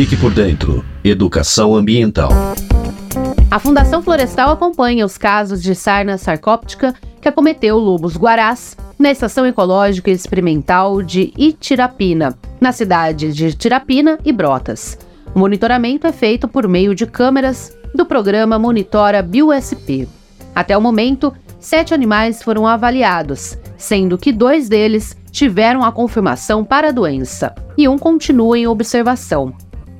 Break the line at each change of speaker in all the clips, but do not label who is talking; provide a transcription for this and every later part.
Fique por dentro. Educação ambiental.
A Fundação Florestal acompanha os casos de sarna sarcóptica que acometeu lobos guarás na Estação Ecológica Experimental de Itirapina, na cidade de Itirapina e Brotas. O monitoramento é feito por meio de câmeras do programa Monitora BioSP. Até o momento, sete animais foram avaliados, sendo que dois deles tiveram a confirmação para a doença e um continua em observação.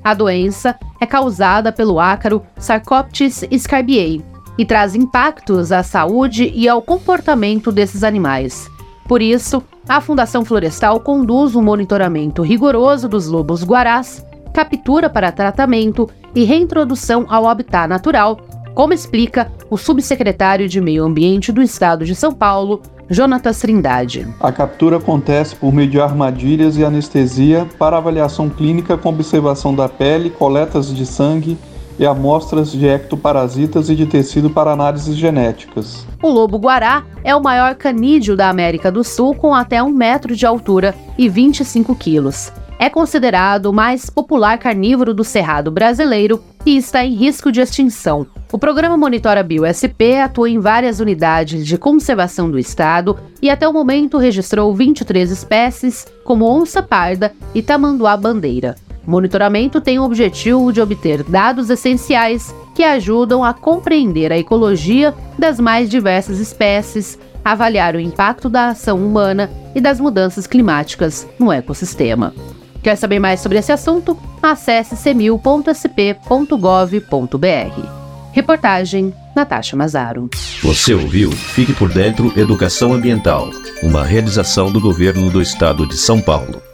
A doença é causada pelo ácaro Sarcoptes scarbiei e traz impactos à saúde e ao comportamento desses animais. Por isso, a Fundação Florestal conduz um monitoramento rigoroso dos lobos guarás, captura para tratamento e reintrodução ao habitat natural, como explica o subsecretário de Meio Ambiente do Estado de São Paulo, Jonatas Trindade.
A captura acontece por meio de armadilhas e anestesia para avaliação clínica com observação da pele, coletas de sangue e amostras de ectoparasitas e de tecido para análises genéticas.
O lobo-guará é o maior canídeo da América do Sul com até um metro de altura e 25 quilos. É considerado o mais popular carnívoro do cerrado brasileiro e está em risco de extinção. O programa Monitora BioSP atua em várias unidades de conservação do estado e até o momento registrou 23 espécies, como onça parda e tamanduá bandeira. O monitoramento tem o objetivo de obter dados essenciais que ajudam a compreender a ecologia das mais diversas espécies, avaliar o impacto da ação humana e das mudanças climáticas no ecossistema. Quer saber mais sobre esse assunto? Acesse cemil.sp.gov.br. Reportagem Natasha Mazaro.
Você ouviu Fique por Dentro Educação Ambiental, uma realização do governo do estado de São Paulo.